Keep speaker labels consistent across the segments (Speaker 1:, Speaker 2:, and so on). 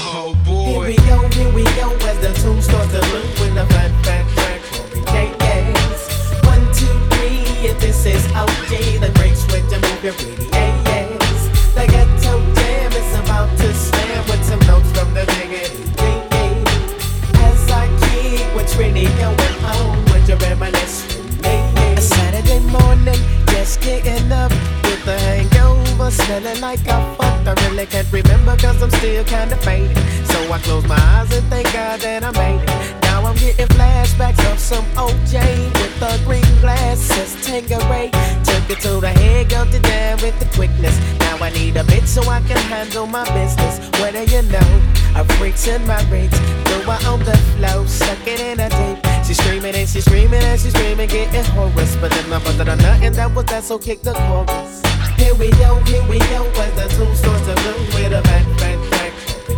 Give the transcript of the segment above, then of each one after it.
Speaker 1: Oh boy.
Speaker 2: Here we go, here we go, as the tune starts to loop with the fat, fat track for yes. One, two, three, if this is OJ, the breaks with the move your pretty. The ghetto jam is about to slam with some notes from the As I keep what's really going on, would you reminisce with me? A Saturday morning, just getting up with the hangover, smelling like. I really can't remember cause I'm still kinda faded. So I close my eyes and thank God that I made it. Now I'm getting flashbacks of some OJ with the green glasses, Tanqueray. Took it to the head, got it down with the quickness. Now I need a bit so I can handle my business. What do you know? A freaks in my rings. Throw her on the floor, suck it in a tape. She's screaming and she's screaming and she's screaming, getting hoarse. But then I busted nut and that was that, so kick the chorus. Here we go, here we go, the tune starts to bloom with a back, back, back.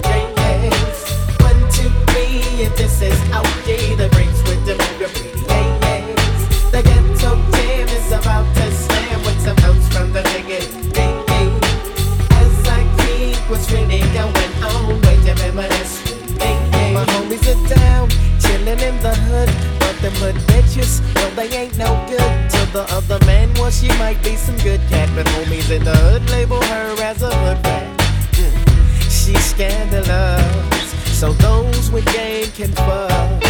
Speaker 2: Yes. One, two, three, if this is OJ, the breaks with the pretty yes. The ghetto jam is about to slam with some notes from the nigga. As I what's really going on. My homies are down, chilling in the hood, but them hood bitches, well they ain't she might be some good cat, but homies in the hood label her as a hood rat. Mm. She's scandalous, so those with game can fuck.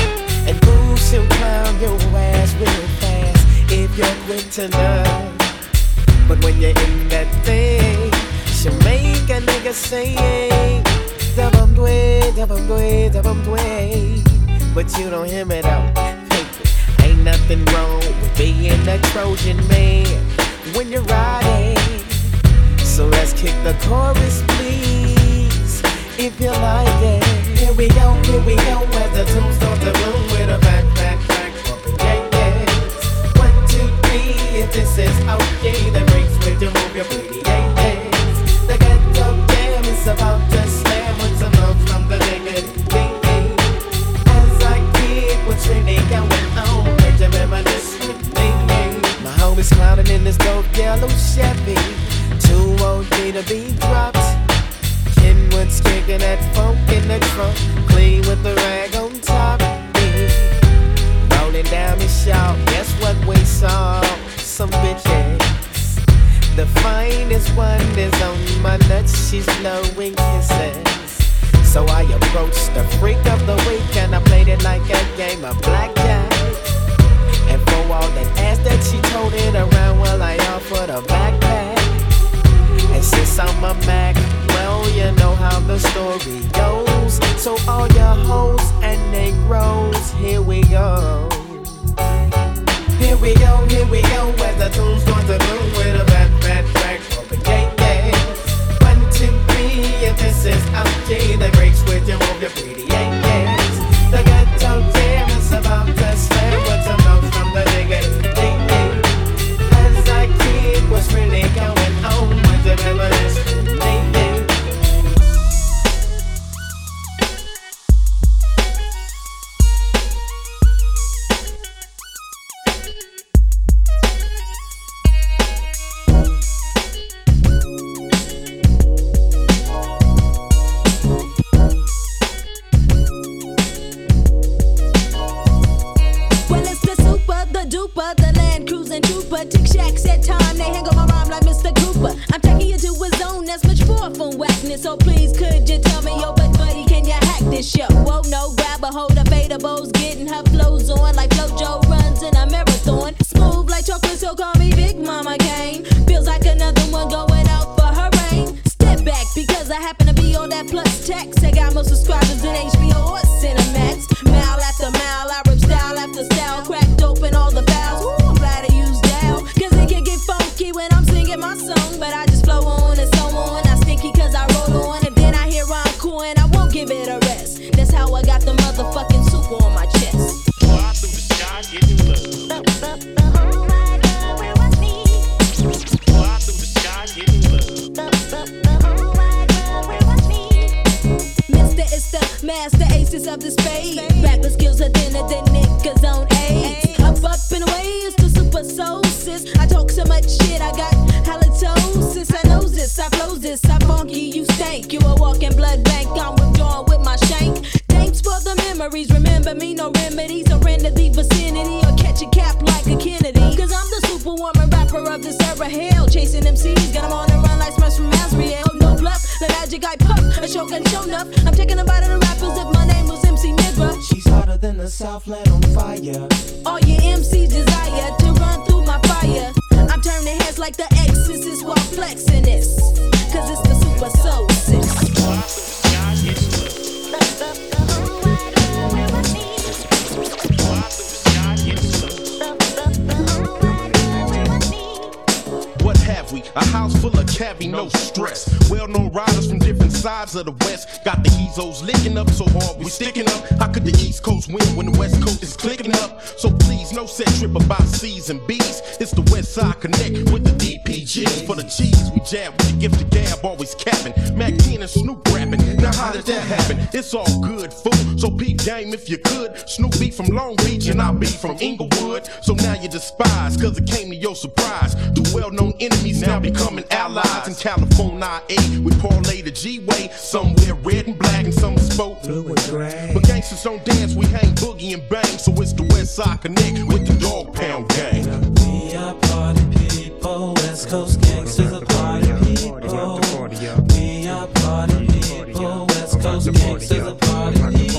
Speaker 2: And boo, she'll clown your ass real fast if you're quick to. But when you're in that thing, she'll make a nigga say, Dabum dway, dabum dway, dabum dway. But you don't hear me though nothing wrong with being a Trojan man when you're riding. So let's kick the chorus, please, if you like it. Here we go, here we go, as the tunes start to boom with a back, back, back, yeah, yeah. One, two, three, if this is okay, the breaks with your move, your pretty, yeah, yeah. The ghetto jam is about Homies clowning in this dope yellow Chevy. Too OG to be dropped. Kenwood's kicking that funk in the trunk. Clean with the rag on top. Rolling down the shop. Guess what we saw? Some bitches. The finest one is on my nuts. She's blowing kisses. So I approached the freak of the week and I played it like a game of blackjack. And all that ass that she told it around, well, I offered a backpack. And since I'm a Mac, well, you know how the story goes. So all your hoes and Negroes, here we go. Here we go, here we go, as the tunes start to boom with a bad, bad track the gate, yeah. One, two, three, if this is OJ, the breaks with your move, your pretty, the
Speaker 3: jab with the gift gab, always capping. Mack 10 and Snoop rapping. Now, how did that happen? It's all good, fool. So peep game if you could. Snoop be from Long Beach and I be from Inglewood. So now you despise, cause it came to your surprise. Two well known enemies now becoming allies. In California, A, we parlay the G way. Somewhere red and black and some spoke.
Speaker 4: Blue and gray.
Speaker 3: But gangsters don't dance, we hang boogie and bang. So it's the West Side Connect with the Dog Pound Gang.
Speaker 4: We are party people, West Coast gangsters West Coast gangsters are party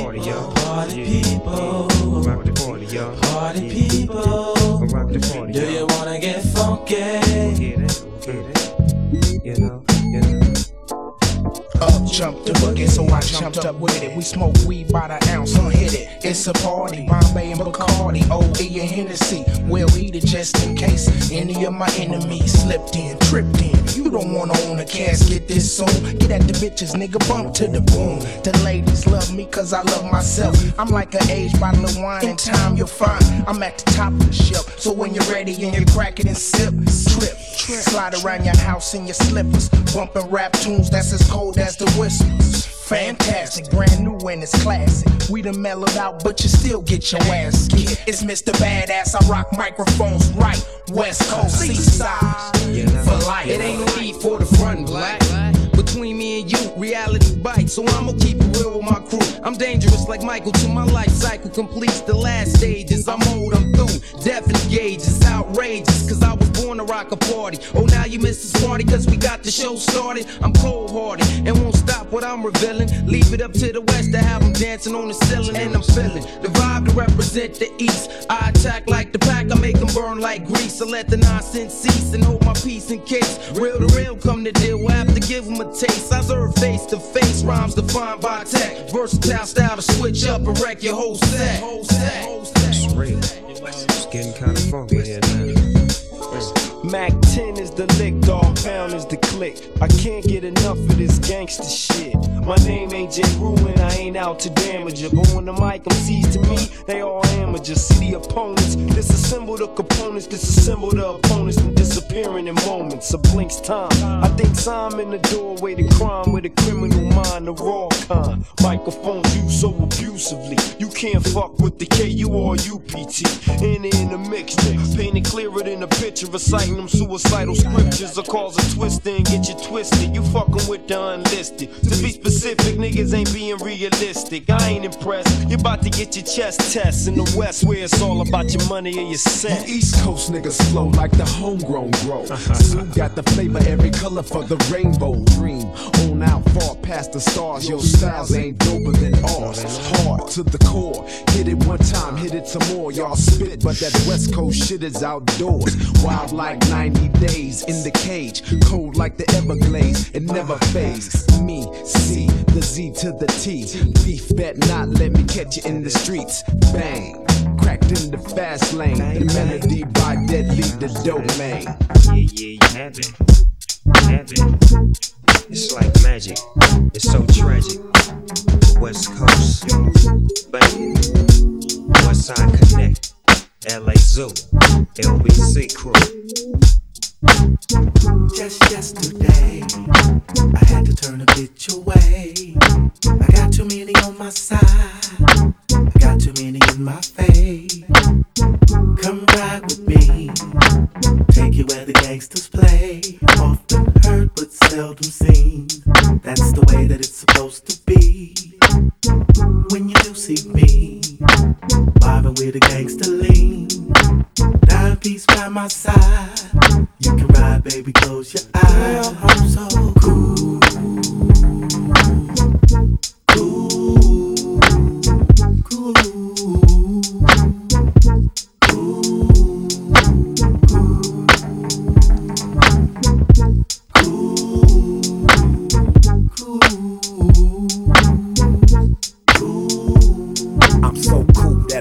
Speaker 5: jumped the boogie, so I jumped up with it. We smoke weed by the ounce, don't hit it. It's a party, Bombay and Bacardi, OE and Hennessy. We'll eat it just in case any of my enemies slipped in, tripped in. You don't wanna own a casket this soon. Get at the bitches, nigga, bump to the boom. The ladies love me cause I love myself. I'm like an aged bottle of wine, in time you'll find I'm at the top of the shelf. So when you're ready and you crack it and sip, trip. Slide around your house in your slippers, bumping rap tunes that's as cold as the whispers. Fantastic, brand new and it's classic. We done mellowed out, but you still get your ass kicked. It's Mr. Badass, I rock microphones right, West Coast, Seaside, for life.
Speaker 6: It ain't no need for the front black. Between me and you, reality bites. So I'ma keep it real with my crew. I'm dangerous like Michael till my life cycle completes the last stages. I'm old, I'm through. Definite gauges, outrageous. Rock a party. Oh, now you miss the party cause we got the show started. I'm cold hearted and won't stop what I'm revealing. Leave it up to the west to have them dancing on the ceiling. And I'm feeling the vibe to represent the east. I attack like the pack, I make them burn like grease. I let the nonsense cease and hold my peace in case. Real to real come to deal, we'll have to give them a taste. I serve face to face, rhymes defined by tech. Versatile style to switch up and wreck your whole set. Whole set. Whole set.
Speaker 7: It's real. It's getting kind of funky here now.
Speaker 8: Mac click. I can't get enough of this gangster shit. My name ain't J. Ruin, I ain't out to damage it. But when the mic MCs to me, they all amateurs. See the opponents, disassemble the components, disassemble the opponents, and disappearing in moments. A blink's time. I think I'm in the doorway to crime with a criminal mind, the raw kind. Microphones used so abusively. You can't fuck with the KU or UPT. In in the mixture, painted clearer than a picture, reciting them suicidal scriptures. Or cause a twist and get you twisted. You fucking with the unlisted. To be specific, niggas ain't being realistic. I ain't impressed. You about to get your chest test in the West where it's all about your money and your set.
Speaker 9: You East Coast niggas flow like the homegrown grow. Snoop got the flavor, every color for the rainbow. Dream on out far past the stars. Your styles ain't doper than ours. Oh, Hard to the core. Hit it one time, hit it some more. Y'all spit, but that West Coast shit is outdoors. Wild like 90 days in the cage. Cold like the Everglades. It never fades. Me, C, the Z to the T. Beef bet not let me catch you in the streets. Bang. Cracked in the fast lane. The melody by Deadly the domain.
Speaker 7: Yeah, yeah, you have it. You have it. It's like magic. It's so tragic. West Coast, bang. West Side Connect. LA Zoo. LBC crew.
Speaker 4: Just yesterday, I had to turn a bitch away. I got too many on my side, I got too many in my face. Come ride with me, take you where the gangsters play. Often heard but
Speaker 2: seldom seen. That's the way that it's supposed to be. When you do see me, vibing with a gangster lean. Nine piece by my side. You can ride, baby, close your eyes. Girl, I'm so cool. Cool.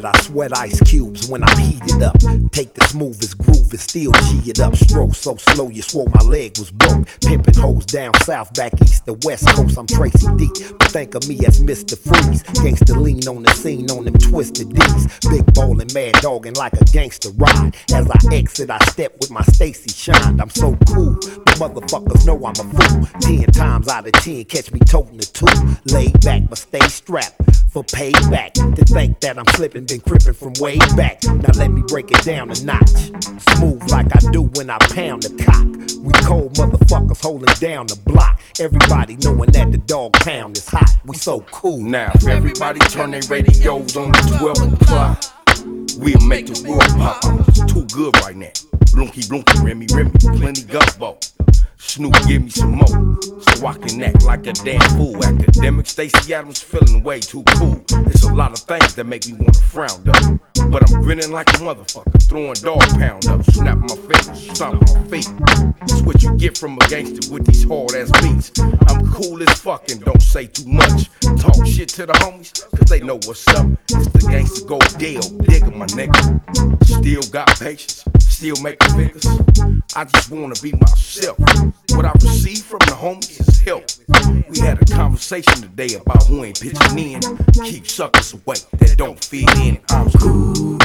Speaker 10: I sweat ice cubes when I heat it up. Take the smoothest groove and still G it up. Stroke so slow you swore my leg was broke. Pimping hoes down south, back east, the west coast. I'm Tracy D. But think of me as Mr. Freeze. Gangsta lean on the scene on them twisted D's. Big ballin', mad dogging like a gangster ride. As I exit, I step with my Stacy shine. I'm so cool, but motherfuckers know I'm a fool. Ten times out of ten, catch me toting the two. Laid back, but stay strapped for payback. To think that I'm slipping, been crippin' from way back. Now let me break it down a notch. Smooth like I do when I pound the cock. We cold motherfuckers holding down the block. Everybody knowing that the dog pound is hot. We so cool.
Speaker 3: Now, everybody turn their radios on the 12 o'clock, we'll make the world pop. It's too good right now. Blunky, blunky, Remy, Remy, plenty gumbo. Snoop, give me some more, so I can act like a damn fool. Academic Stacy Adams feeling way too cool. There's a lot of things that make me wanna frown up, but I'm grinning like a motherfucker, throwing dog pound up, snap my fingers, stomping my feet. That's what you get from a gangster with these hard ass beats. I'm cool as fuck and don't say too much. Talk shit to the homies, cause they know what's up. It's the gangster go deal, digger my nigga. Still got patience, still making figures. I just wanna be myself. What I receive from the homies is help. We had a conversation today about who ain't pitching in. Keep suckers away that don't fit in. I'm cool.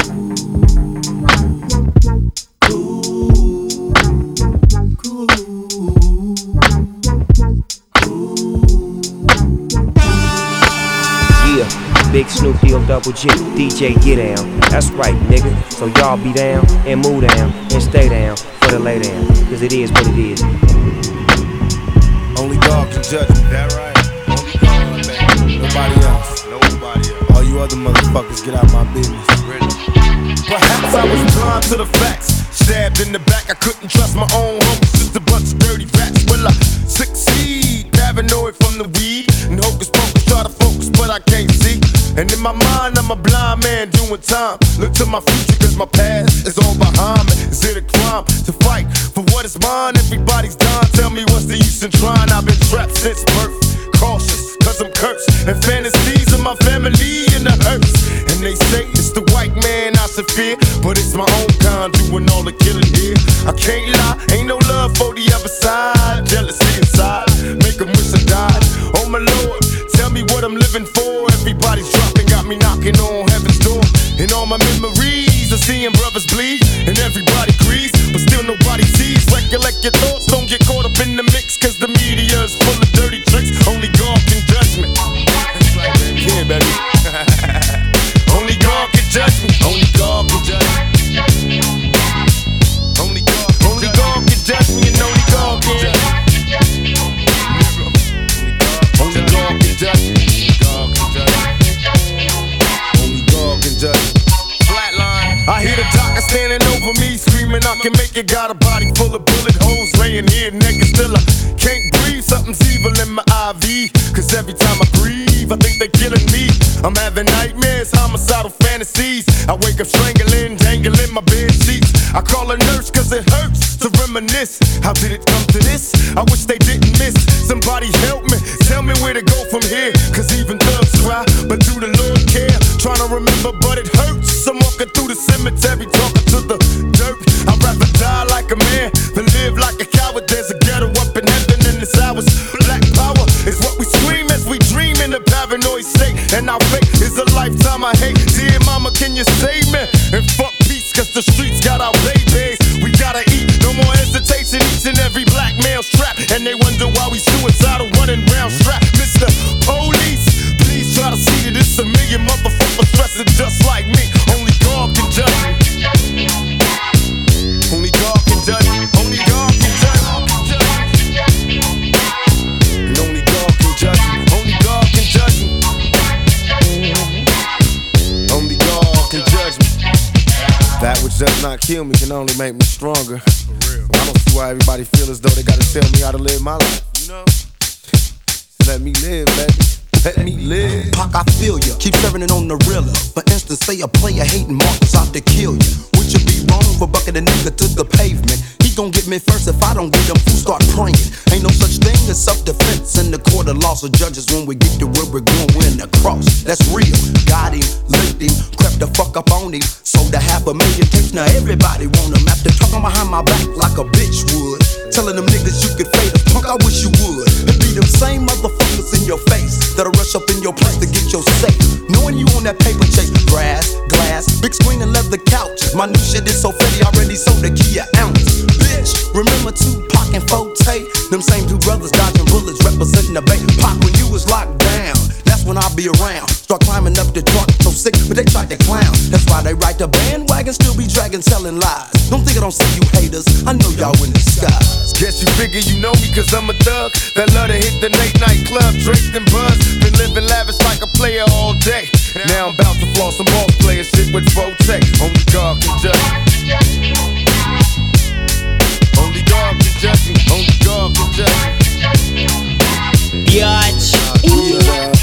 Speaker 11: Yeah, Big Snoop D O double G, DJ get down. That's right, nigga. So y'all be down and move down and stay down for the lay down. Cause it is what it is.
Speaker 12: Only God can judge me. That right? Only God, man. Nobody else. Nobody else. All you other motherfuckers, get out my business.
Speaker 13: Perhaps I was blind to the facts. Stabbed in the back, I couldn't trust my own homies. Just a bunch of dirty rats. Will I succeed? Paranoid from the weed. And hocus pocus, try to focus, but I can't see. And in my mind, I'm a blind man doing time. Look to my future, cause my past is all behind me. Is it a crime to fight is mine? Everybody's done. Tell me what's the use in trying? I've been trapped since birth. Cautious, cause I'm cursed. And fantasies of my family in the hearse. And they say it's the white man I should fear. But it's my own kind doing all the killing here. I can't lie, ain't no love for the other side. Jealousy inside, make make 'em wish I died. Oh my lord, tell me what I'm living for. Everybody's dropping, got me knocking on heaven's door. And all my memories of seeing brothers bleed. And everybody agrees, but still nobody sees. Recollect your thoughts, don't get caught up in the mix. Cause the media's full of I wake up strangling, dangling my bed sheets. I call a nurse cause it hurts to reminisce. How did it come to this? I wish they didn't miss. Somebody help me, tell me where to go from here. Cause even thugs cry, but do the Lord care? Trying to remember, but it hurts. I'm walking through the cemetery, talking to the dirt. I'd rather die like a man than live like a coward. There's a ghetto up in heaven, and it's ours. Black power is what we scream as we dream in a paranoid state. And our fate is a lifetime I hate. The streets got our babies. We gotta eat, no more hesitation. Each and every black male's trapped. And they wonder why we suicidal Just
Speaker 12: not kill me can only make me stronger. I don't see why everybody feel as though they gotta tell me how to live my life. You know? Let me live, baby. Let me live.
Speaker 14: Pac, I feel ya. Keep serving it on the realer. For instance, say a player hating Marcus out to kill ya. Would you be wrong for bucking a nigga to the pavement? Gon' get me first if I don't get him. Fools start praying. Ain't no such thing as self-defense in the court of laws of judges. When we get to where we're going, we're in the cross. That's real. Got him, licked him, crept the fuck up on him. Sold a half a million tapes. Now everybody want him. After talking behind my back like a bitch would. Telling them niggas you could fade us. Punk, I wish you would. It be them same motherfuckers in your face that'll rush up in your place to get your safe. Knowing you on that paper chase, grass, glass, big screen and leather couches. My new shit is so fatty, already sold a key an ounce. Bitch, remember Tupac and 4-Tay? Them same two brothers dodging bullets, representing the bay. Pac when you was locked down. That's when I'll be around. Start climbing up the truck, so sick, but they tried to clown. That's why they ride the bandwagon, still be dragging, selling lies. Don't think I don't see you haters. I know y'all in the disguise.
Speaker 13: Guess you figure you know me cause I'm a thug That love to hit the late night club, drink and buzz Been living lavish like a player all day Now I'm about to floss some ball player shit with 4-Tay Only God can judge judge me Only God can judge me
Speaker 15: Biatch.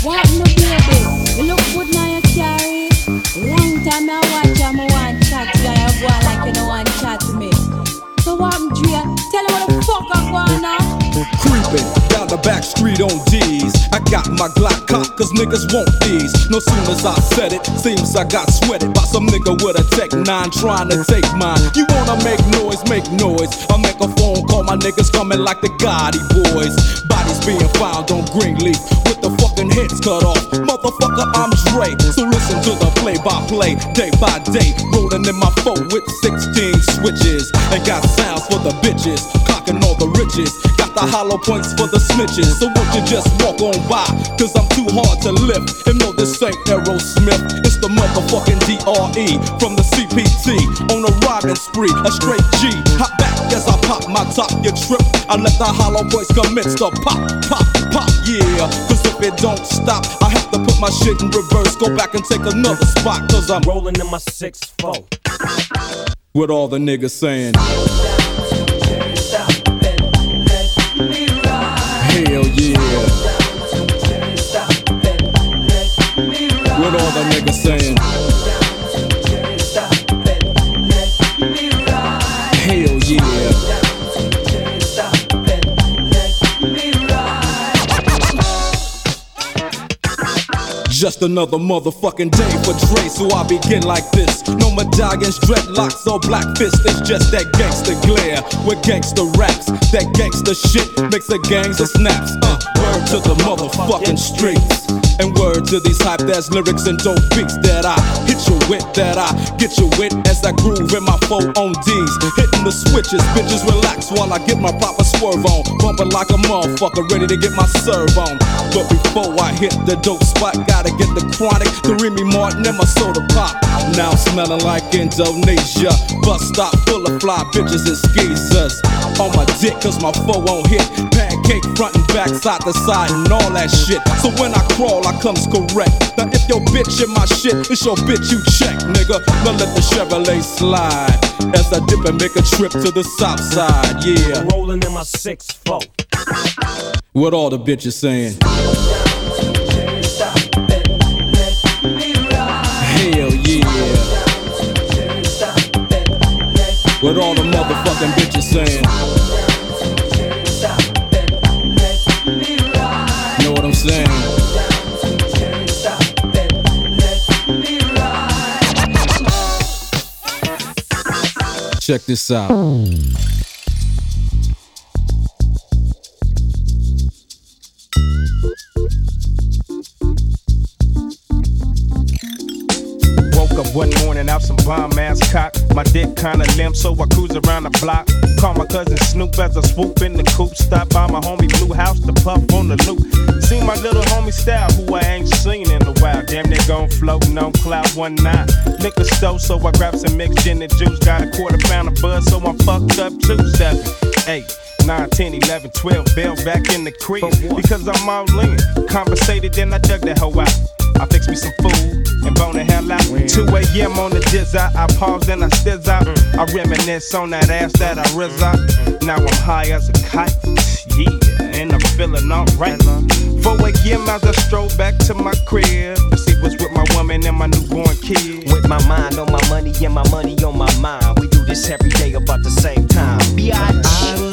Speaker 15: What no baby? You look good now you carry. Long time I watch you, I want chat to you. You go on like you don't want chat to me. So what I'm Drea? Tell me what the fuck I'm going now.
Speaker 16: Creeping down the back street on D's. I got my Glock cock, cause niggas want these. No sooner as I said it, seems I got sweated by some nigga with a Tech 9 trying to take mine. You wanna make noise, make noise. I make a phone call, my niggas coming like the Gotti boys. Bodies being found on Greenleaf with the fucking heads cut off. Motherfucker, I'm Dre. So listen to the play by play, day by day. Rolling in my foe with 16 switches. And got sounds for the bitches, cocking all the riches. The hollow points for the snitches. So won't you just walk on by? Cause I'm too hard to lift. And no, this ain't Aerosmith. It's the motherfucking DRE from the CPT. On a robbing spree, a straight G. Hop back as I pop my top, you trip. I let the hollow points commence to pop, pop, pop, yeah. Cause if it don't stop, I have to put my shit in reverse. Go back and take another spot. Cause I'm rolling in my 6-4. With all the niggas saying. What all the niggas saying? Hell yeah. Just another motherfucking day for Dre, so I begin like this. No medallions, dreadlocks, or black fists. It's just that gangster glare with gangster raps. That gangster shit makes the gangs of snaps. Uh, word to the motherfucking streets. And word to these hype ass lyrics and dope beats that I hit you with, that I get you with as I groove in my four on D's. Hitting the switches, bitches relax while I get my proper swerve on. Bumping like a motherfucker, ready to get my serve on. But before I hit the dope spot, gotta get the chronic, the Remy Martin, and my soda pop. Now smelling like Indonesia. Bus stop full of fly bitches and skeezers. On my dick, cause my foe won't hit. Pancake front and back, side to side, and all that shit. So when I crawl, I comes correct. Now if your bitch in my shit, it's your bitch you check, nigga. Now let the Chevrolet slide. As I dip and make a trip to the south side, yeah.
Speaker 8: Rolling in my 6-4.
Speaker 16: What all the bitches saying? Hell yeah. What all the motherfucking bitches saying? Check this out.
Speaker 17: Woke up one morning out some bomb ass cock. My dick kinda limp, so I cruise around the block. Call my cousin Snoop as I swoop in the coupe. Stop by my homie Blue House to puff on the loop. See my little homie style, who I ain't seen in a while. Damn, they gon' floating on cloud one nine. Liquor store, so I grab some mixed gin and juice. Got a quarter pound of buzz, so I'm fucked up two seven eight. 9, 10, 11, 12, bells back in the crib. Because I'm all in. Conversated, then I dug that hoe out.
Speaker 18: I fix me some food and bone the hell out. 2 a.m. on the jizz out. I pause and I stiz out. Mm. I reminisce on that ass that I rizz out. Mm. Now I'm high as a kite. Yeah, and I'm feeling alright. 4 a.m. as I stroll back to my crib to see what's with my woman and my newborn kid.
Speaker 7: With my mind on my money and my money on my mind. We do this every day about the same time. B.I.G.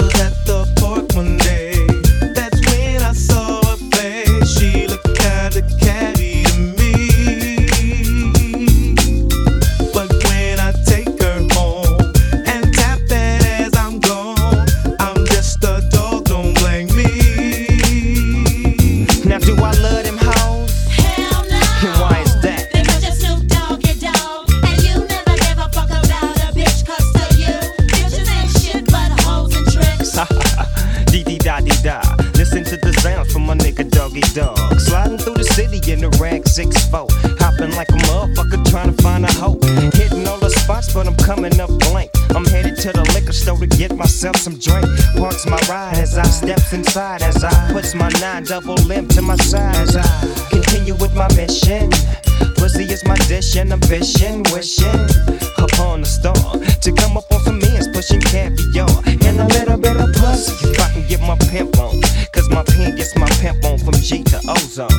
Speaker 7: coming up blank. I'm headed to the liquor store to get myself some drink. Parks my ride as I steps inside. As I puts my nine double limp to my side. As I continue with my mission. Pussy is my dish and ambition. Wishing upon a star to come up on some ends, pushing caviar and a little bit of pussy. If I can get my pimp on, cause my pen gets my pimp on from G to Ozone.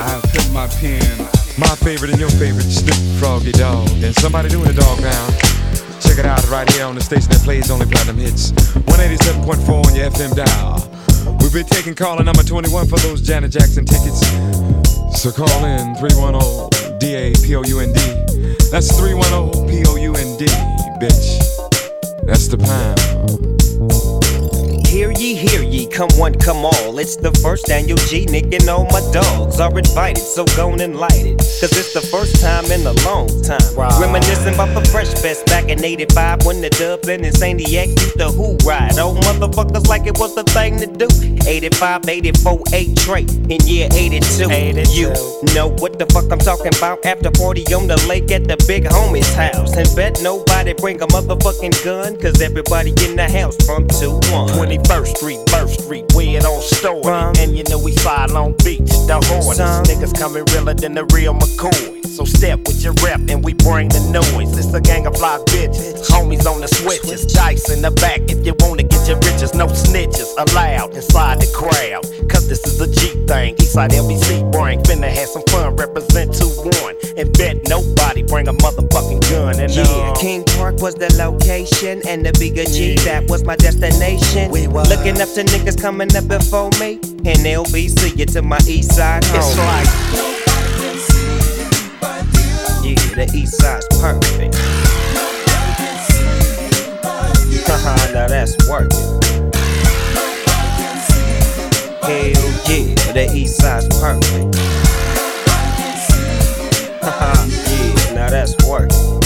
Speaker 19: I pimp my pen. My favorite and your favorite, Snoop Froggy Dog. And somebody doing the dog now. Check it out right here on the station that plays only platinum hits. 187.4 on your FM dial. We've been taking caller number 21 for those Janet Jackson tickets. So call in 310 D A P O U N D. That's 310 P O U N D, bitch. That's the pound.
Speaker 7: Hear ye, hear ye, come one, come all. It's the first annual G Nick and all my dogs are invited, so go and light it. Cause it's the first time in a long time. Right. Reminiscing about the Fresh Fest back in 85 when the Dublin and St. Diego used the who ride. Oh, motherfuckers like it was the thing to do. 85, 84, 8 trait in year 82. You know what the fuck I'm talking about. After 40 on the lake at the big homie's house. And bet nobody bring a motherfucking gun, cause everybody in the house from 2 1.
Speaker 10: 21st Street, Burst Street, we it on story. And you know we fly Long Beach, the hornets. Niggas coming realer than the real McCoy. So step with your rep and we bring the noise. It's a gang of fly bitches, homies on the switches, dice in the back. If you wanna get your riches, no snitches allowed inside the crowd. Cause this is a G thing. Eastside LBC bring, finna have some fun, represent 2-1. And bet nobody bring a motherfucking gun. And
Speaker 7: Yeah,
Speaker 10: uh,
Speaker 7: King Park was the location, and the bigger G, that was my destination. We was. Looking up to niggas coming up before me, and LBC it to my east side home.
Speaker 10: It's like-
Speaker 7: Yeah, the east side's perfect. Haha, now that's working. Hell yeah, the east side's perfect. Haha, yeah, now that's working.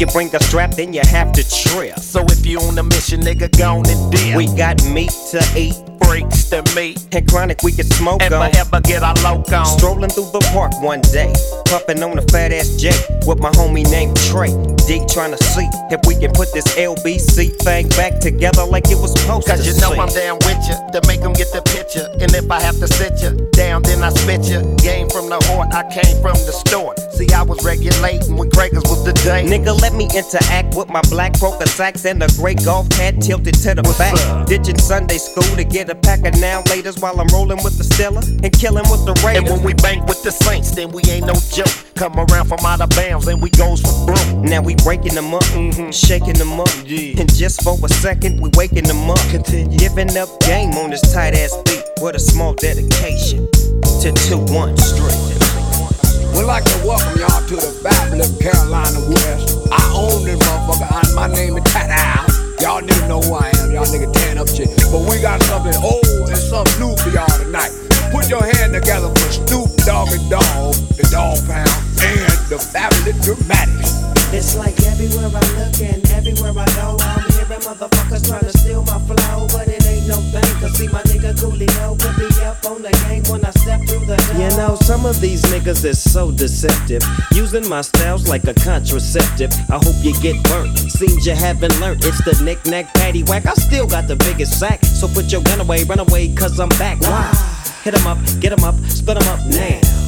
Speaker 7: You bring a strap, then you have to trip.
Speaker 10: So if you on a mission, nigga, go on and dip.
Speaker 7: We got meat to eat,
Speaker 10: to meet,
Speaker 7: and chronic we can smoke
Speaker 10: and
Speaker 7: on.
Speaker 10: ever get our loc on.
Speaker 7: Strolling through the park one day, puffing on a fat ass J with my homie named Trey. Dick trying to see if we can put this LBC thing back together like it was supposed
Speaker 10: Cause
Speaker 7: to.
Speaker 10: you know. I'm down with you to make them get the picture. And if I have to sit you down, then I spit you. Game from the heart, I came from the start. See, I was regulating when Gregors was the day.
Speaker 7: Nigga, let me interact with my black broker sax and a gray golf hat tilted to the back. Ditching Sunday school to get a pack of now laters while I'm rolling with the Stella and killing with the Raiders.
Speaker 10: And when we bank with the Saints, then we ain't no joke. Come around from out of bounds and we goes for broke.
Speaker 7: Now we breaking them up, mm-hmm. shaking them up. And just for a second, we waking them up. Continue. Giving up game on this tight ass beat with a small dedication to 2 1 Street.
Speaker 9: We'd like to welcome y'all to the fabulous Carolina West. I own this motherfucker, and my name is Tat Al. Y'all niggas know who I am, y'all niggas tan up shit. But we got something old and something new for y'all tonight. Put your hand together for Snoop Dogg and Dog, the Dog Pound, and the fabulous Dramatics.
Speaker 2: It's like everywhere I look and everywhere I go, I'm hearing motherfuckers trying to steal my flow, but it ain't
Speaker 8: no thing. Cause see my nigga Coolio will be up on the game when I step through the door.
Speaker 7: You know, some of these niggas is so deceptive. Using my styles like a contraceptive. I hope you get burnt. Seems you haven't learned. It's the knick-knack patty whack. I still got the biggest sack. So put your gun away, run away, cause I'm back. Why? Hit 'em up, get 'em up, split 'em up now.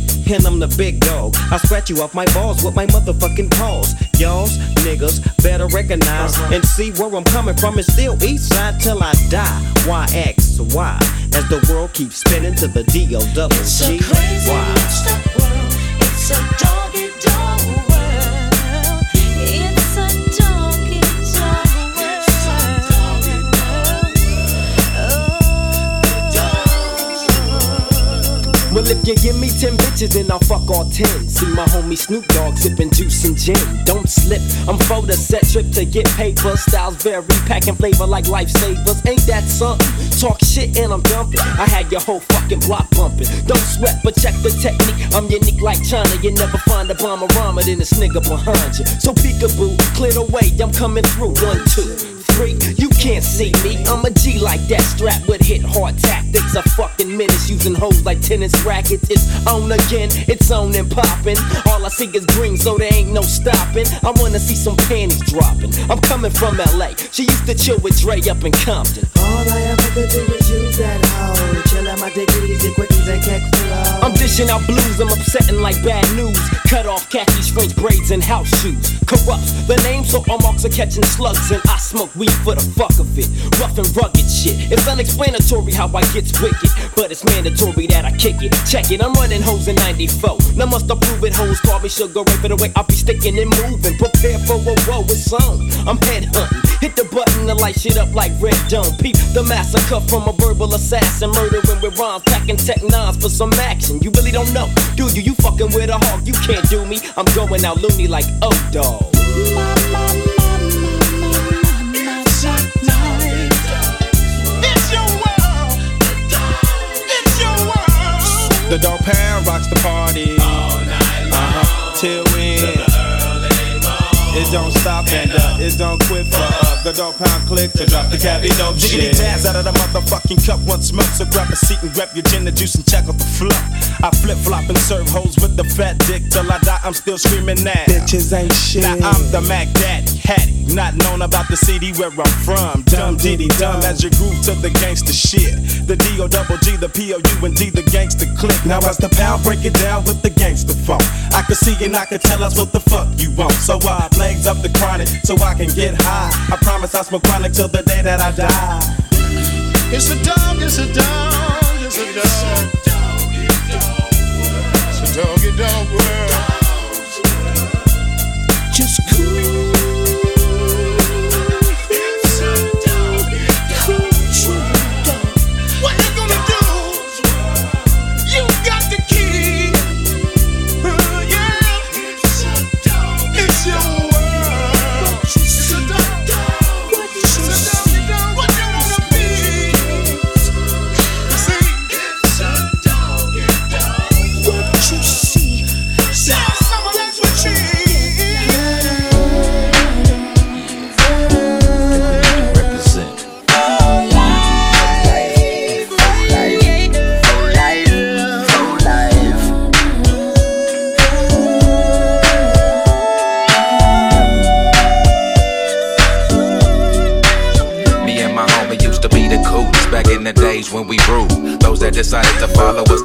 Speaker 7: And I'm the big dog. I scratch you off my balls with my motherfucking paws. Y'all's niggas better recognize and see where I'm coming from. It's still east side till I die. Why X Y? As the world keeps spinning to the D O double G Y.
Speaker 20: It's a doggy dog
Speaker 8: You give me 10 bitches, and I'll fuck all 10. See my homie Snoop Dogg sipping juice and gin. Don't slip, I'm for the set trip to get paper. Styles vary, packing flavor like lifesavers. Ain't that something? Talk shit and I'm dumping. I had your whole fucking block bumping. Don't sweat, but check the technique. I'm unique like China. You never find a bomber rhymer than this nigga behind you. So peekaboo, clear the way, I'm coming through. One, two, You can't see me. I'm a G like that, strapped with hit hard tactics. A fucking menace using hoes like tennis rackets. It's on again, it's on and popping. All I see is green, so there ain't no stopping. I wanna see some panties dropping. I'm coming from LA. She used to chill with Dre up in Compton. All I ever could do is use that hoe. Chill out my dick easy, quickies and kick flow. I'm dishing out blues, I'm upsetting like bad news. Cut off khakis, French braids, and house shoes. Corrupts the name, so all marks are catching slugs. And I smoke weed for the fuck of it. Rough and rugged shit. It's unexplanatory how I get wicked, but it's mandatory that I kick it. Check it, I'm running hoes in 94. Now must approve it, hoes call me sugar ray for the way I be sticking and moving. Prepare for a woe, it's on. I'm head hunting. Hit the button to light shit up like red dome. Peep the massacre from a verbal assassin. Murdering with rhymes, packing tech nines for some action. You really don't know, do you? You fucking with a hawk, you can't do me. I'm going out loony like oh dog.
Speaker 21: The dog pound rocks the party. all Uh-huh. Till when? It don't stop and uh, it don't quit for uh, the dog pound click to drop the cabbie dope shit.
Speaker 18: Jiggity jazz out of the motherfucking cup, one smoke. So grab a seat and grab your gin and juice and check out the flop. I flip flop and serve hoes with the fat dick till I die. I'm still screaming now.
Speaker 5: Bitches ain't shit.
Speaker 18: Now I'm the Mac Daddy, Hattie. Not known about the city where I'm from. Dumb diddy dumb as you groove to the gangster shit. The D O double G, the P O U and D, the gangster click. Now as the pound break it down with the gangster funk. I can see and I can tell us what the fuck you want. So I legs up the chronic so I can get high. I promise I smoke chronic till the day that I die.
Speaker 22: It's a dog, it's a dog, it's a dog. It's a doggy dog world.
Speaker 8: Just cool.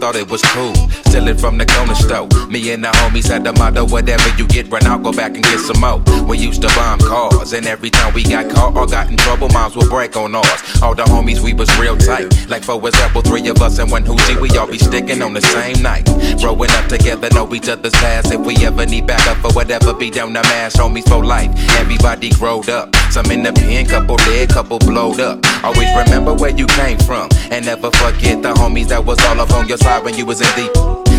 Speaker 23: Thought it was cool. From the corner store. Me and the homies had the motto whatever you get, run out, go back and get some more. We used to bomb cars, and every time we got caught or got in trouble, moms would break on ours. All the homies, we was real tight. Like for example, three of us and one hoochie, we all be sticking on the same night. Growing up together, know each other's past. If we ever need backup or whatever, be down the mass, homies for life. Everybody growed up. Some in the pen, couple dead, couple blowed up. Always remember where you came from, and never forget the homies that was all up on your side when you was in deep.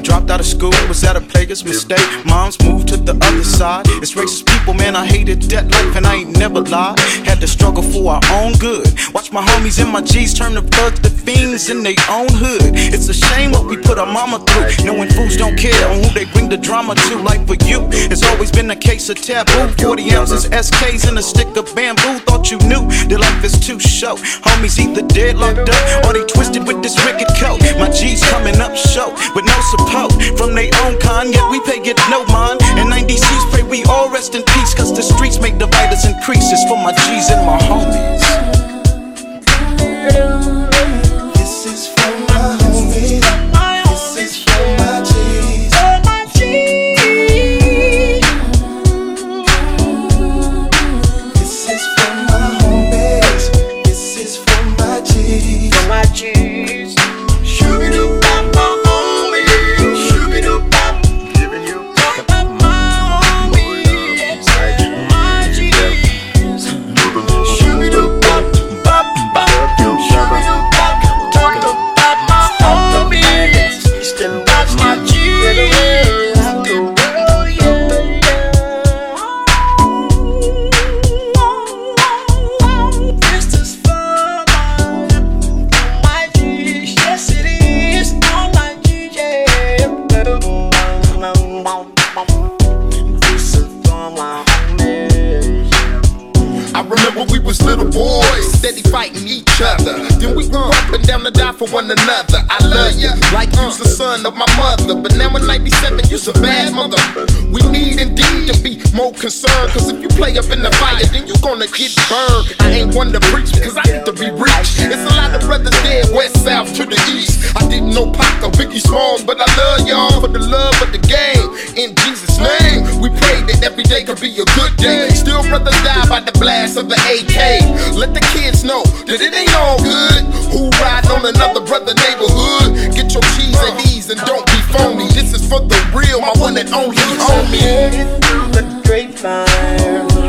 Speaker 23: This is for
Speaker 5: my homies.
Speaker 24: break. When we dropped out of school, was that a player's mistake. Moms moved to the other side. It's racist people, man, I hated that life and I ain't never lied. Had to struggle for our own good. Watch my homies and my G's turn to thugs to fiends in their own hood. It's a shame what we put our mama through. Knowing fools don't care on who they bring the drama to. Like for you, it's always been a case of taboo. 40 ounces, SKs, and a stick of bamboo. Thought you knew that life is too short. Homies either dead, locked up, or they twisted with this wicked coat. My G's coming up short with no support from their own kind, yet we pay it no mind. And 90Cs pray we all rest in peace, cause the streets make divide us increase. It's for my G's and my homies.
Speaker 1: This is
Speaker 25: was little boys, steady fighting each other. Then we grew up and down to die for one another. I love you, like you's the son of my mother. But now in 97, you's a bad mother. We need indeed to be more concerned. Cause if you play up in the fire, then you gonna get burned. I ain't one to preach because I need to be rich. It's a lot of brothers dead, west, south to the east. I didn't know Pac or Biggie Smalls, but I love y'all for the love of the game. In Jesus' name, we pray that every day could be a good day. Still, brothers die by the blast of the AK. Let the kids know that it ain't all good. Who riding on another brother neighborhood? Get your cheese and ease and don't be phony. This is for the real, my one and only homie.
Speaker 1: through the grapevine.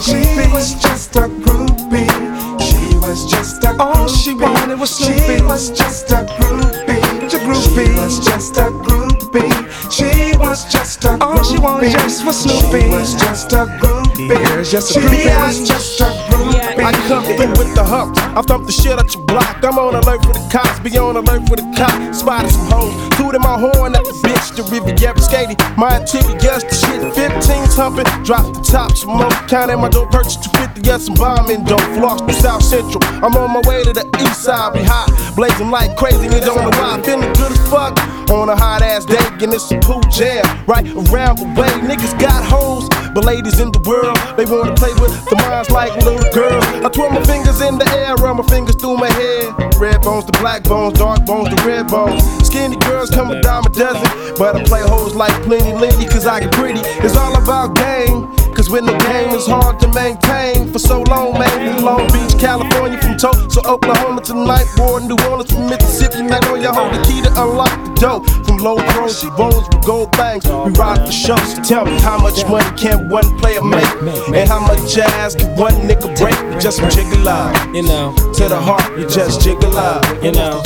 Speaker 26: Just a groupie. She was just a groupie. She was just a groupie. All she wanted was Snoopy. She was just a groupie, a groupie. She was just a groupie. She was just a groupie. All she wanted just was Snoopy. She was just a groupie.
Speaker 17: Here's just a
Speaker 26: She
Speaker 17: groupie.
Speaker 26: was just a groupie.
Speaker 17: I come through with the hump. I thump the shit out your block. I'm on alert for the cops. Be on alert for the cop. Spotted some hoes. Tooted my horn at the bitch. The Riviera skating. My ticket, yes, the shit. 15's humping. Drop the top. Some more counting my door purchase 250. Yes, some bombing dope. Floss to South Central. I'm on my way to the east side. Be hot. Blazing like crazy. Niggas don't know why. Feeling good as fuck. On a hot ass day. And it's a pool jam. Right around the way. Niggas got hoes. But ladies in the world, they wanna play with the minds like little girls. I twirl my fingers in the air, run my fingers through my hair. Red bones to black bones, dark bones to red bones. Skinny girls come a dime a dozen, but I play hoes like plenty lady, cause I get pretty. It's all about game. Cause when the game is hard to maintain for so long, man. Long Beach, California, from Tulsa, Oklahoma to Ninth Ward, New Orleans, from Mississippi, Magnolia, hold the key to unlock the door. From low pros to rolls with gold bangs, we ride for shows. So tell me how much money can one player make? And how much jazz can one nigga break? You just jiggle out.
Speaker 8: You know.
Speaker 17: To the heart, you just jiggle out.
Speaker 8: You know.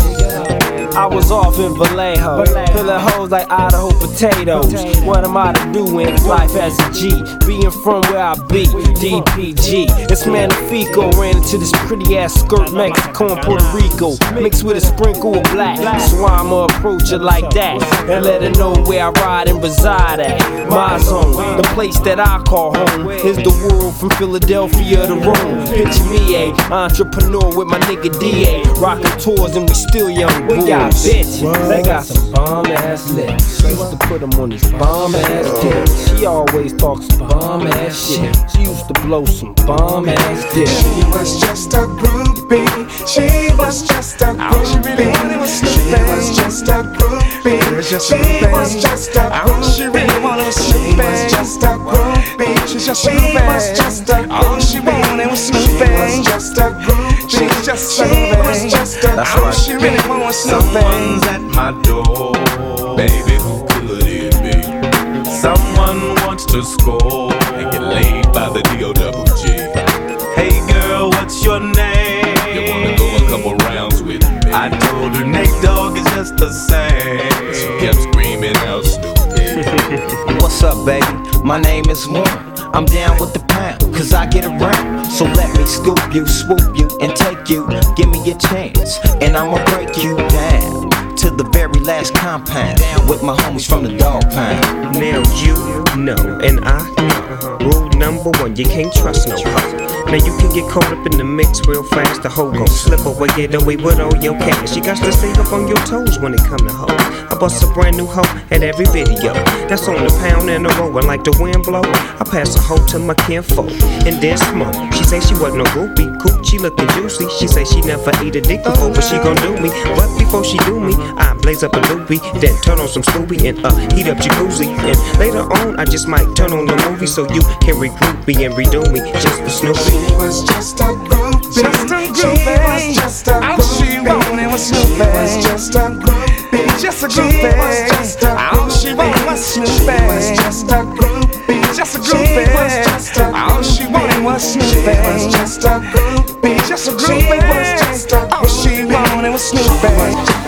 Speaker 8: I was off in Vallejo, filling hoes like Idaho potatoes. What am I to do in life as a G? Being from where I be, DPG. It's Magnifico, ran into this pretty ass skirt, Mexico and Puerto Rico, mixed with a sprinkle of black. So I'ma approach her like that and let her know where I ride and reside at. My zone, the place that I call home, is the world from Philadelphia to Rome. Picture me a entrepreneur with my nigga DA, rocking tours and we still young. Got got bitches, they got some bomb ass lips. Used to put them on these bomb ass dicks. She always talks bomb ass shit. She used to blow some bomb ass dicks.
Speaker 26: She was just a groupie. She was just a groupie. She was just a groupie. She was just a groupie. She was just a groupie. She was just a groupie.
Speaker 6: All she wanted was
Speaker 26: She was just a groupie.
Speaker 6: She was just
Speaker 26: She was just a
Speaker 6: That's All she really wanted was Someone's at my door. Baby, who could it be? Someone wants to score and get laid by the D-O-double-G. Hey girl, what's your name? You wanna go a couple rounds with me? I told her Nate Dogg is just the same. She kept screaming out.
Speaker 2: What's up, baby? My name is Warren. I'm down with the pound, cause I get around. So let me scoop you, swoop you, and take you. Give me a chance, and I'ma break you down to the very last compound with my homies from the dog pound.
Speaker 7: Now you know, and I know. Rule number one, you can't trust no hoe. Now you can get caught up in the mix real fast. The hoe gon' slip away, get away with all your cash. You got to stay up on your toes when it come to hoe. I bust a brand new hoe at every video. That's on the pound and the roll, and like the wind blow, I pass a hoe to my kinfolk and then smoke. She say she wasn't no groupie, coochie looking juicy. She say she never eat a dick before, but she gon' do me. But before she do me, I blaze up a loopy, then turn on some Scooby and uh heat up jacuzzi. And later on, I just might turn on the movie so you can regroup me and redo me just for Snoopy.
Speaker 26: She was just a groupie.
Speaker 6: Just a
Speaker 26: She was just a
Speaker 6: All she wanted was
Speaker 26: She was just a groupie.
Speaker 6: Just a
Speaker 26: She
Speaker 6: groupie.
Speaker 26: was just a
Speaker 6: All she wanted was
Speaker 26: She was just a groupie.
Speaker 6: Just a
Speaker 26: She
Speaker 6: groupie.
Speaker 26: was just a
Speaker 6: All she wanted was
Speaker 26: She was just a groupie.
Speaker 6: Just a
Speaker 26: She
Speaker 6: groupie.
Speaker 26: was just a
Speaker 6: All she wanted was Snoopy.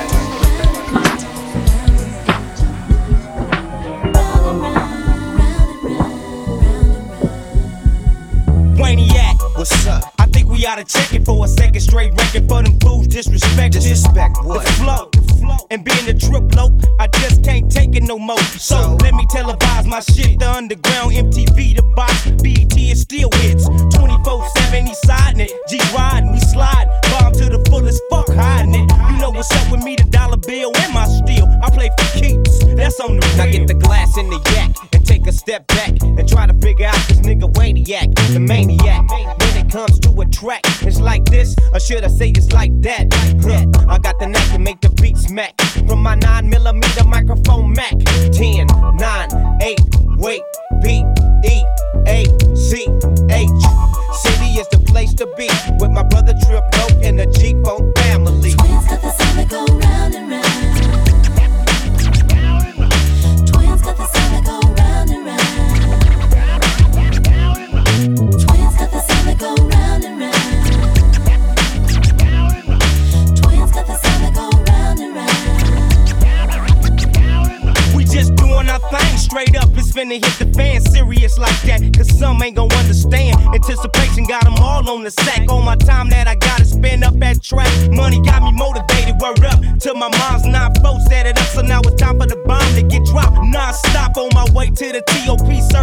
Speaker 18: We to check it for a second straight record for them fools disrespect. Disrespect what? The flow. And being a trip low, I just can't take it no more. So let me televise my shit. The underground MTV, the box, BET is still hits. 24 7, he siding it. G riding, we slide. Bomb to the fullest, fuck hiding it. You know what's up with me, the dollar bill and my steel. I play for keeps, that's on the Now get the glass in the yak and take a step back and try to figure out this nigga Waniac, the maniac. It comes to a track, it's like this, or should I say it's like that? Huh, I got the knack to make the beat smack from my 9 millimeter microphone Mac. 10, 9, 8, wait,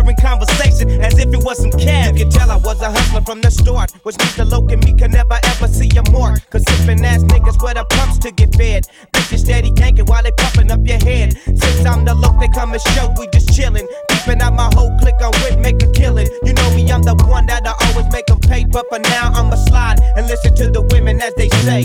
Speaker 18: TOP conversation as if it was some cash. You can tell I was a hustler from the start. Which means the loc and me can never ever see a mark. Cause sippin' ass niggas with the pumps to get fed. Bitches steady ganking while they pumping up your head. Since I'm the loc, they come and show we just chillin'. Peeping out my whole clique on wit, make a killin'. You know me, I'm the one that'll always make them pay. But for now, I'ma slide and listen to the women as they say.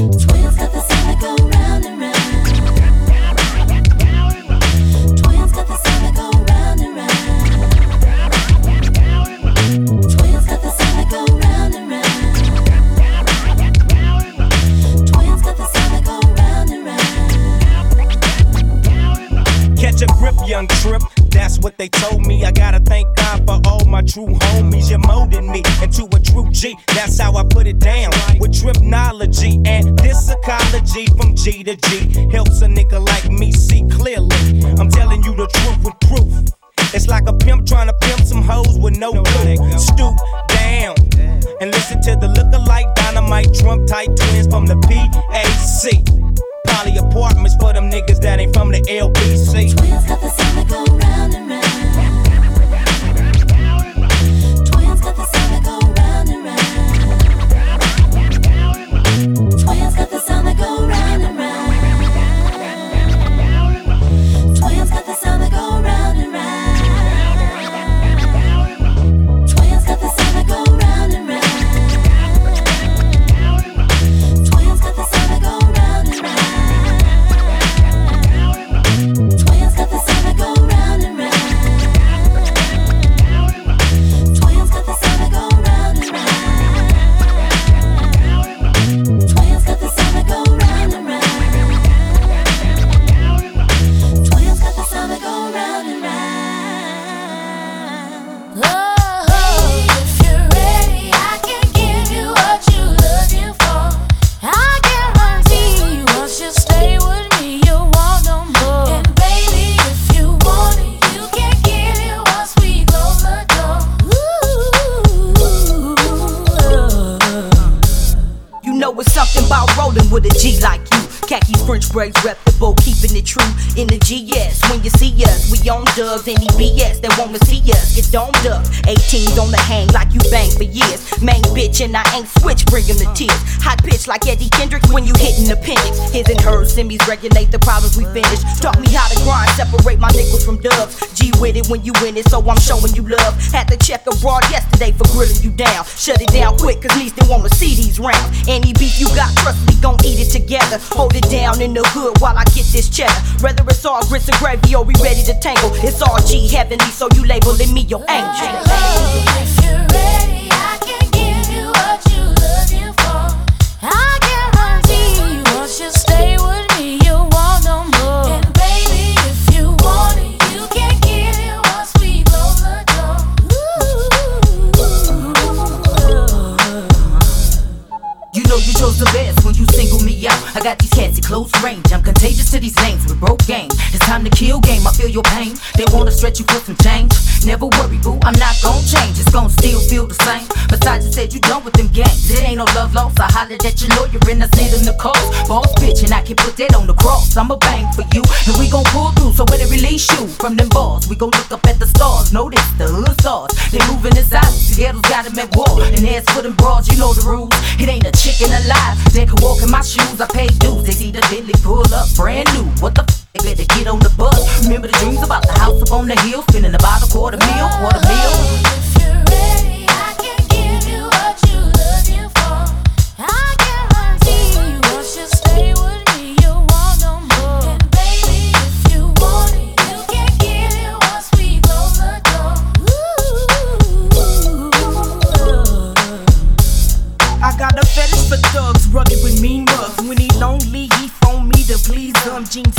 Speaker 18: A grip, young trip. That's what they told me. I gotta thank God for all my true homies. You're molding me into a true G. That's how I put it down. With tripnology and this ecology from G to G helps a nigga like me see clearly. I'm telling you the truth with proof. It's like a pimp trying to pimp some hoes with no clue. Stoop down and listen to the lookalike dynamite Trump type twins from the PAC. Poly apartments for them niggas that ain't from the LBC.
Speaker 20: Twins got the go. with a G like you.
Speaker 27: Khaki French braids, reputable, keeping it true in the GS. When you see us, we on dubs, any BS that wanna see us get domed up. 18s on the hang like you bang for years. Main bitch and I ain't switch, bring 'em to tears. Hot pitch like Eddie Kendricks when you hitting appendix. His and hers, semis regulate the problems we finish. Taught me how to grind, separate my nickels from dubs. G with it when you win it, so I'm showing you love. Had to check abroad yesterday for grilling you down. Shut it down quick, cause least they wanna see these rounds. Any beef you got, trust me, gon' eat it together. Hold it down in the hood while I get this cheddar. Whether it's all grits and gravy or we ready to tangle, it's all G heavenly, so you labeling me your angel.
Speaker 20: If you're ready, I
Speaker 27: got these cats at close range. I'm contagious to these lanes with broke game. It's time to kill game. I feel your pain. They wanna stretch you for some change. Never worry, boo. I'm not gon' change. It's gon' still feel the same. Besides, you said you done with them games. It ain't no love lost. I hollered at your lawyer and I sent him the call. Boss bitch, and I can put that on the cross. I'ma bang for you, and we gon' pull through. So when it release you from them balls, we gon' look up at the stars. Notice the hood stars. They moving inside. Seattle's got them at war. And as for them broads, you know the rules. It ain't a chicken alive that can walk in my shoes. I pay dues. They see the Bentley pull up brand new. What the f? They better get on the bus. Remember the dreams about the house up on the hill, spending about a quarter meal, quarter meal.
Speaker 20: If you're ready,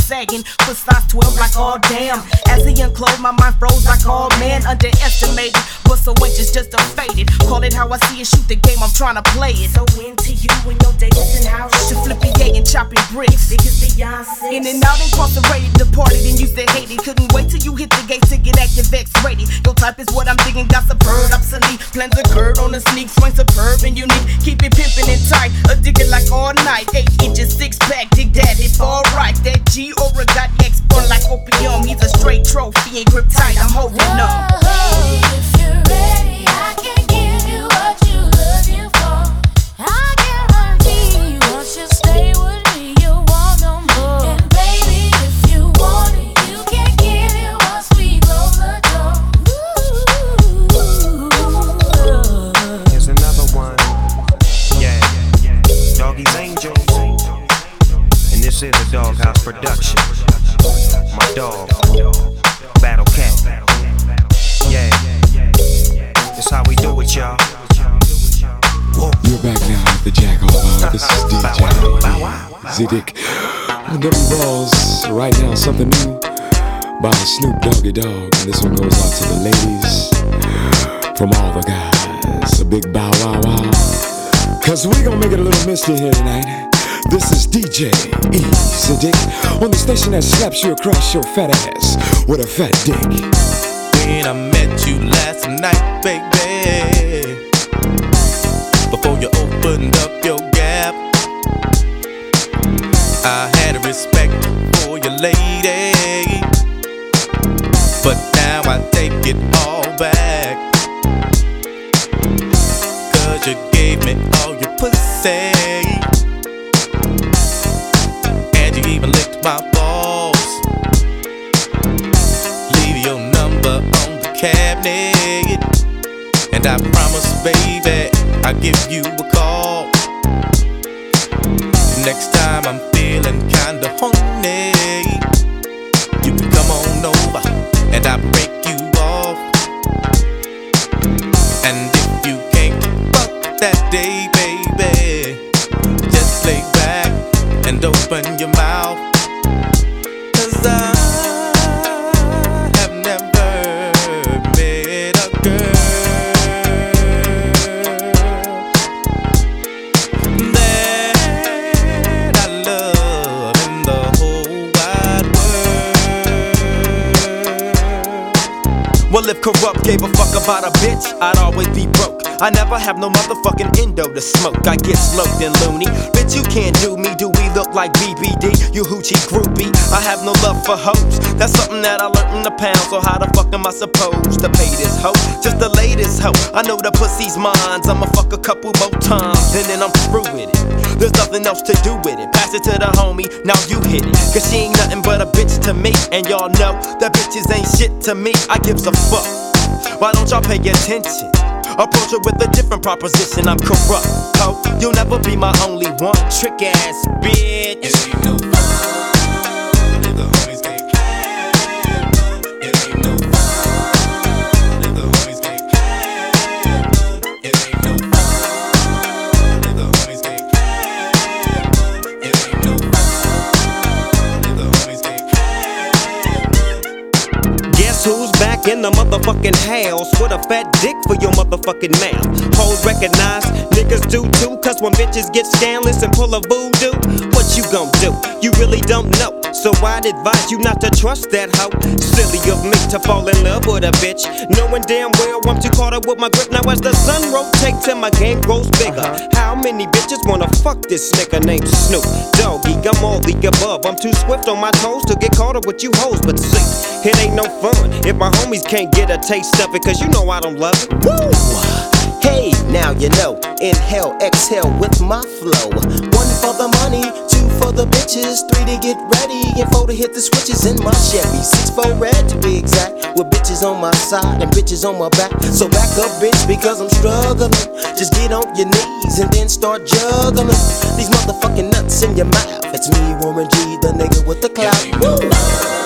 Speaker 28: sagging, foot size 12 like all damn. As he unclosed, my mind froze like all man underestimated. But so inches just a faded. Call it how I see it, shoot the game, I'm trying to play it. So into you and your days in house. To flipping yay and chopping bricks. Biggest Beyonce. In and out incarcerated, departed and used to hate it. Couldn't wait till you hit the gates to get active X rated. Your type is what I'm digging, got superb, obsolete. Plans occurred on the sneak, swing superb and unique. Keep it pimping and tight, addicted like all night. Eight inches, six pack, dig that, it's alright. That G Aura got X burn like opium. He's a straight trophy and grip tight, I'm holding up.
Speaker 20: If you're ready, I
Speaker 26: Zidic. On them balls right now, something new by Snoop Doggy Dogg. And this one goes out to the ladies from all the guys. A big bow wow wow. Cause we gonna make it a little misty here tonight. This is DJ E Zidic on the station that slaps you across your fat ass with a fat dick.
Speaker 29: when I met you last night, baby. I had a respect for your lady. But now I take it all back. Cause you gave me all your pussy. And you even licked my balls. Leave your number on the cabinet. And I promise, baby, I'll give you a call. Next time I'm feeling kinda you can come on over and I break you off. And if you can't fuck that day,
Speaker 8: bitch, I'd always be broke. I never have no motherfucking endo to smoke. I get sloped and loony. Bitch, you can't do me. Do we look like BBD? You hoochie groupie. I have no love for hoes. That's something that I learned in the pound. So how the fuck am I supposed to pay this hoe? Just the latest hoe. I know the pussy's mine. I'ma fuck a couple more times and then I'm through with it. There's nothing else to do with it. Pass it to the homie, now you hit it. Cause she ain't nothing but a bitch to me. And y'all know that bitches ain't shit to me. I gives a fuck. Why don't y'all pay attention? Approach her with a different proposition. I'm corrupt, ho. You'll never be my only one. Trick ass bitch.
Speaker 7: Guess who's back in the motherfucking house with a fat dick for your motherfucking mouth? Hoes recognize, niggas do too, cause when bitches get scandalous and pull a voodoo, what you gon' do? You really don't know. So I'd advise you not to trust that hoe. Silly of me to fall in love with a bitch, knowing damn well I'm too caught up with my grip. Now as the sun rotates and my game grows bigger, how many bitches wanna fuck this nigga named Snoop Doggy? I'm all the above. I'm too swift on my toes to get caught up with you hoes, but see, it ain't no fun if my homies can't get a taste of it, cause you know I don't love it. Woo!
Speaker 2: Hey, now you know. Inhale, exhale with my flow. One for the money, two for the bitches, three to get ready, and four to hit the switches in my Chevy. Six for red to be exact, with bitches on my side and bitches on my back. So back up, bitch, because I'm struggling. Just get on your knees and then start juggling these motherfucking nuts in your mouth. It's me, Warren G, the nigga with the clout. Woo!